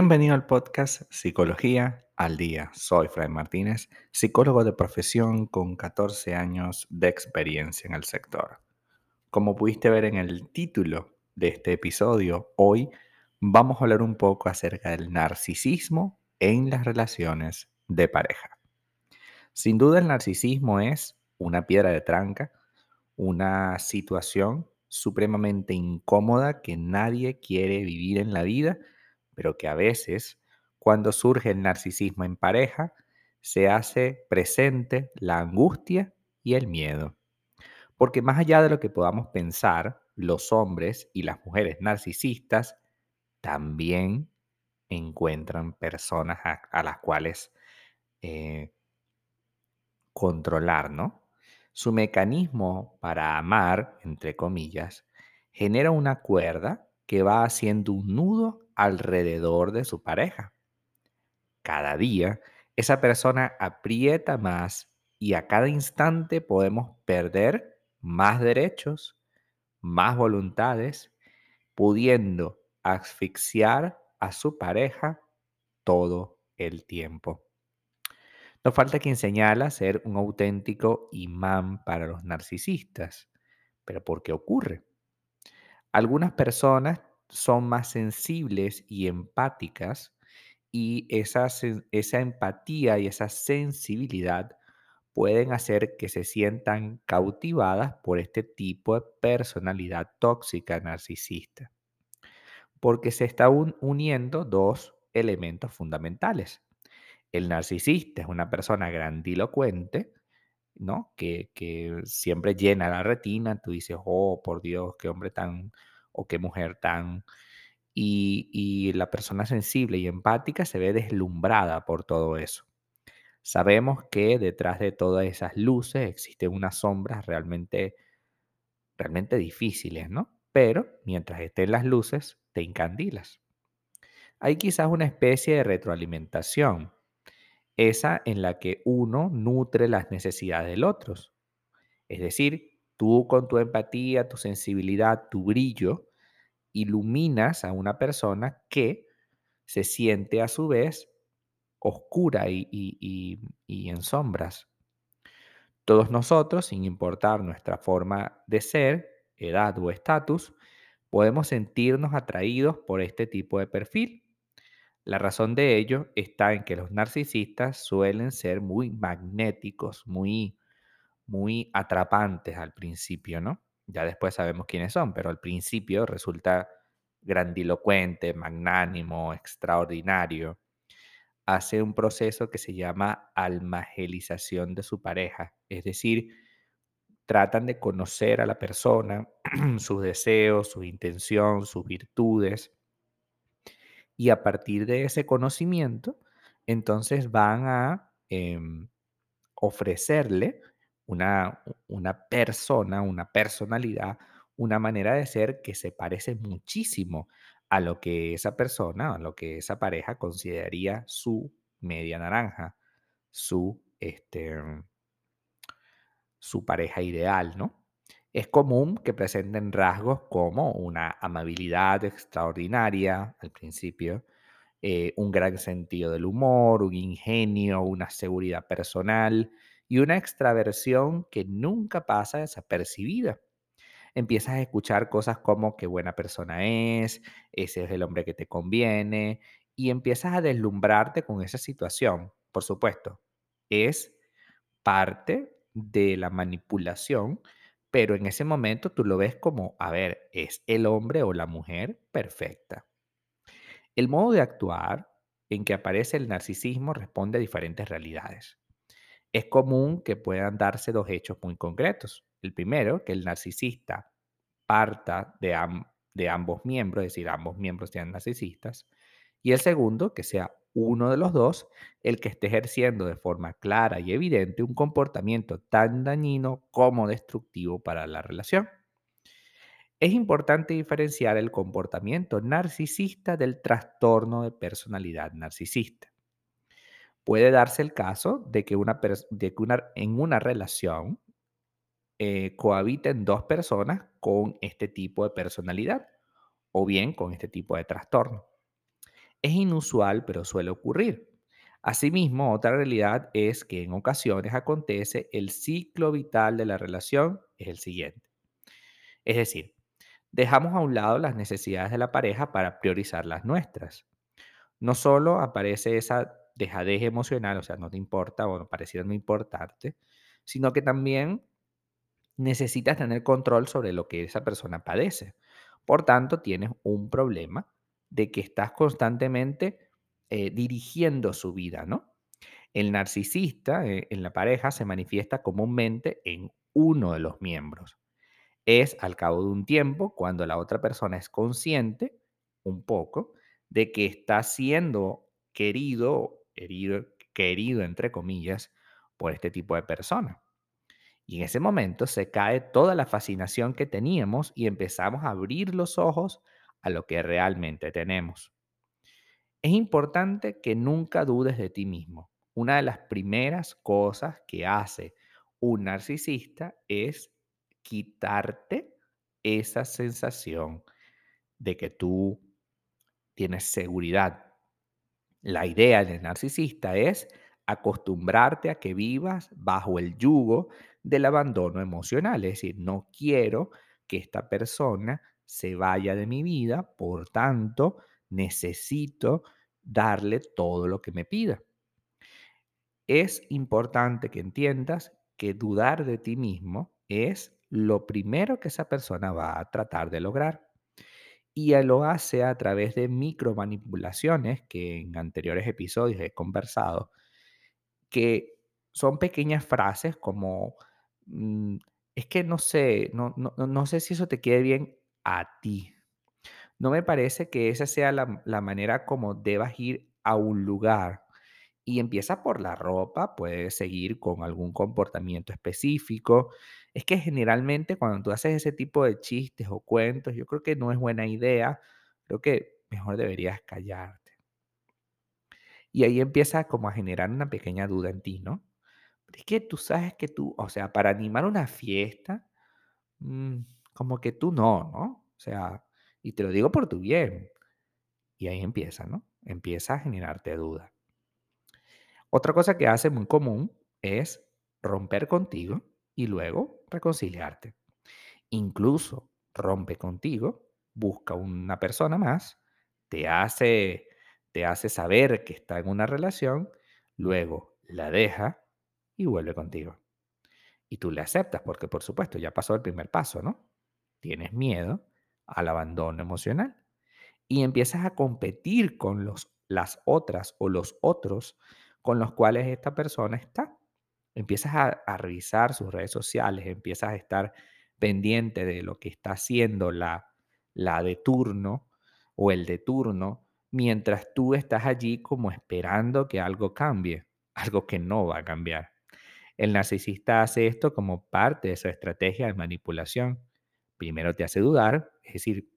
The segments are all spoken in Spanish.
Bienvenido al podcast Psicología al Día. Soy Fray Martínez, psicólogo de profesión con 14 años de experiencia en el sector. Como pudiste ver en el título de este episodio, hoy vamos a hablar un poco acerca del narcisismo en las relaciones de pareja. Sin duda el narcisismo es una piedra de tranca, una situación supremamente incómoda que nadie quiere vivir en la vida pero que a veces, cuando surge el narcisismo en pareja, se hace presente la angustia y el miedo. Porque más allá de lo que podamos pensar, los hombres y las mujeres narcisistas también encuentran personas a, las cuales eh, controlar, ¿no? Su mecanismo para amar, entre comillas, genera una cuerda que va haciendo un nudo alrededor de su pareja. Cada día, esa persona aprieta más y a cada instante podemos perder más derechos, más voluntades, pudiendo asfixiar a su pareja todo el tiempo. No falta quien señala ser un auténtico imán para los narcisistas. Pero ¿por qué ocurre? Algunas personas son más sensibles y empáticas y esa, esa empatía y esa sensibilidad pueden hacer que se sientan cautivadas por este tipo de personalidad tóxica narcisista. Porque se están uniendo dos elementos fundamentales. El narcisista es una persona grandilocuente, ¿no? Que, que siempre llena la retina, tú dices, oh, por Dios, qué hombre tan o qué mujer tan... Y, la persona sensible y empática se ve deslumbrada por todo eso. Sabemos que detrás de todas esas luces existen unas sombras realmente, realmente difíciles, ¿no? Pero mientras estén las luces, te encandilas. Hay quizás una especie de retroalimentación, esa en la que uno nutre las necesidades del otro. Es decir, tú con tu empatía, tu sensibilidad, tu brillo, iluminas a una persona que se siente a su vez oscura y, en sombras. Todos nosotros, sin importar nuestra forma de ser, edad o estatus, podemos sentirnos atraídos por este tipo de perfil. La razón de ello está en que los narcisistas suelen ser muy magnéticos, muy, muy atrapantes al principio, ¿no? Ya después sabemos quiénes son, pero al principio resulta grandilocuente, magnánimo, extraordinario. Hace un proceso que se llama almagelización de su pareja, es decir, tratan de conocer a la persona, sus deseos, su intención, sus virtudes, y a partir de ese conocimiento, entonces van a em, ofrecerle una, una persona, una personalidad, una manera de ser que se parece muchísimo a lo que esa persona, a lo que esa pareja consideraría su media naranja, su, este, su pareja ideal, ¿no? Es común que presenten rasgos como una amabilidad extraordinaria al principio, eh, un gran sentido del humor, un ingenio, una seguridad personal, y una extraversión que nunca pasa desapercibida. Empiezas a escuchar cosas como qué buena persona es, ese es el hombre que te conviene, y empiezas a deslumbrarte con esa situación. Por supuesto, es parte de la manipulación, pero en ese momento tú lo ves como, a ver, es el hombre o la mujer perfecta. El modo de actuar en que aparece el narcisismo responde a diferentes realidades es común que puedan darse dos hechos muy concretos. El primero, que el narcisista parta de, ambos miembros, es decir, ambos miembros sean narcisistas. Y el segundo, que sea uno de los dos el que esté ejerciendo de forma clara y evidente un comportamiento tan dañino como destructivo para la relación. Es importante diferenciar el comportamiento narcisista del trastorno de personalidad narcisista puede darse el caso de que, una, de en una relación eh, cohabiten dos personas con este tipo de personalidad o bien con este tipo de trastorno. Es inusual, pero suele ocurrir. Asimismo, otra realidad es que en ocasiones acontece el ciclo vital de la relación es el siguiente. Es decir, dejamos a un lado las necesidades de la pareja para priorizar las nuestras. No solo aparece esa dejadez emocional, o sea, no te importa o no pareciera no importarte, sino que también necesitas tener control sobre lo que esa persona padece. Por tanto, tienes un problema de que estás constantemente eh, dirigiendo su vida, ¿no? El narcisista eh, en la pareja se manifiesta comúnmente en uno de los miembros. Es al cabo de un tiempo cuando la otra persona es consciente, un poco, de que está siendo querido, herido, querido entre comillas, por este tipo de persona. Y en ese momento se cae toda la fascinación que teníamos y empezamos a abrir los ojos a lo que realmente tenemos. Es importante que nunca dudes de ti mismo. Una de las primeras cosas que hace un narcisista es quitarte esa sensación de que tú tienes seguridad. La idea del narcisista es acostumbrarte a que vivas bajo el yugo del abandono emocional. Es decir, no quiero que esta persona se vaya de mi vida, por tanto, necesito darle todo lo que me pida. Es importante que entiendas que dudar de ti mismo es lo primero que esa persona va a tratar de lograr. Y lo hace a través de micromanipulaciones que en anteriores episodios he conversado, que son pequeñas frases como, mm, es que no sé, no, no, no sé si eso te quede bien a ti. No me parece que esa sea la, la manera como debas ir a un lugar. Y empieza por la ropa, puedes seguir con algún comportamiento específico. Es que generalmente cuando tú haces ese tipo de chistes o cuentos, yo creo que no es buena idea. Creo que mejor deberías callarte. Y ahí empieza como a generar una pequeña duda en ti, ¿no? Es que tú sabes que tú, o sea, para animar una fiesta, mm, como que tú no, ¿no? O sea, y te lo digo por tu bien. Y ahí empieza, ¿no? Empieza a generarte duda. Otra cosa que hace muy común es romper contigo y luego reconciliarte. Incluso rompe contigo, busca una persona más, te hace, te hace saber que está en una relación, luego la deja y vuelve contigo. Y tú le aceptas porque por supuesto ya pasó el primer paso, ¿no? Tienes miedo al abandono emocional y empiezas a competir con los, las otras o los otros con los cuales esta persona está. Empiezas a, revisar sus redes sociales, empiezas a estar pendiente de lo que está haciendo la, la de turno o el de turno, mientras tú estás allí como esperando que algo cambie, algo que no va a cambiar. El narcisista hace esto como parte de su estrategia de manipulación. Primero te hace dudar, es decir,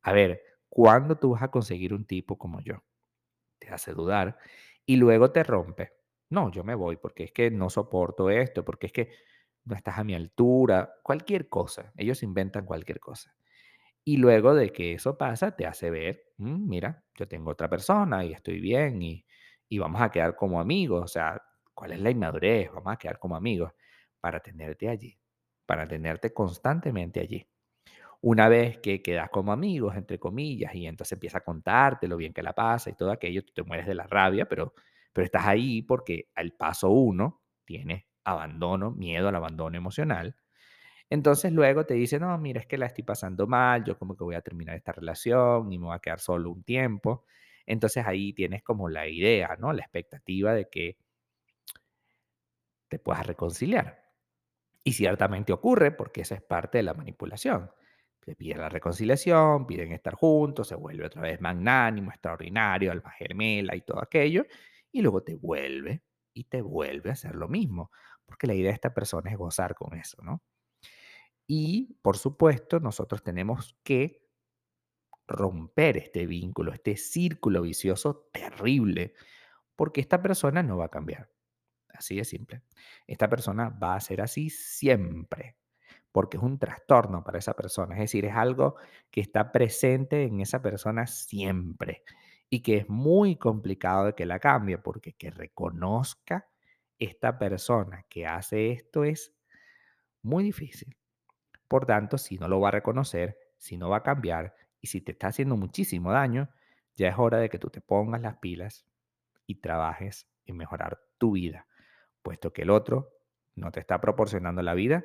a ver, ¿cuándo tú vas a conseguir un tipo como yo? Te hace dudar y luego te rompe. No, yo me voy porque es que no soporto esto, porque es que no estás a mi altura, cualquier cosa. Ellos inventan cualquier cosa. Y luego de que eso pasa, te hace ver, "Mm, mira, yo tengo otra persona y estoy bien y, y vamos a quedar como amigos. O sea, ¿cuál es la inmadurez? Vamos a quedar como amigos para tenerte allí, para tenerte constantemente allí. Una vez que quedas como amigos, entre comillas, y entonces empieza a contarte lo bien que la pasa y todo aquello, tú te mueres de la rabia, pero, pero estás ahí porque al paso uno tienes abandono, miedo al abandono emocional. Entonces luego te dice, no, mira, es que la estoy pasando mal, yo como que voy a terminar esta relación y me voy a quedar solo un tiempo. Entonces ahí tienes como la idea, ¿no? La expectativa de que te puedas reconciliar. Y ciertamente ocurre porque esa es parte de la manipulación. Te piden la reconciliación, piden estar juntos, se vuelve otra vez magnánimo, extraordinario, alma gemela y todo aquello, y luego te vuelve y te vuelve a hacer lo mismo, porque la idea de esta persona es gozar con eso, ¿no? Y, por supuesto, nosotros tenemos que romper este vínculo, este círculo vicioso terrible, porque esta persona no va a cambiar. Así de simple. Esta persona va a ser así siempre porque es un trastorno para esa persona, es decir, es algo que está presente en esa persona siempre. y que es muy complicado de que la cambie, porque que reconozca esta persona que hace esto es muy difícil. Por tanto, si no lo va a reconocer, si no va a cambiar y si te está haciendo muchísimo daño, ya es hora de que tú te pongas las pilas y trabajes en mejorar tu vida, puesto que el otro no te está proporcionando la vida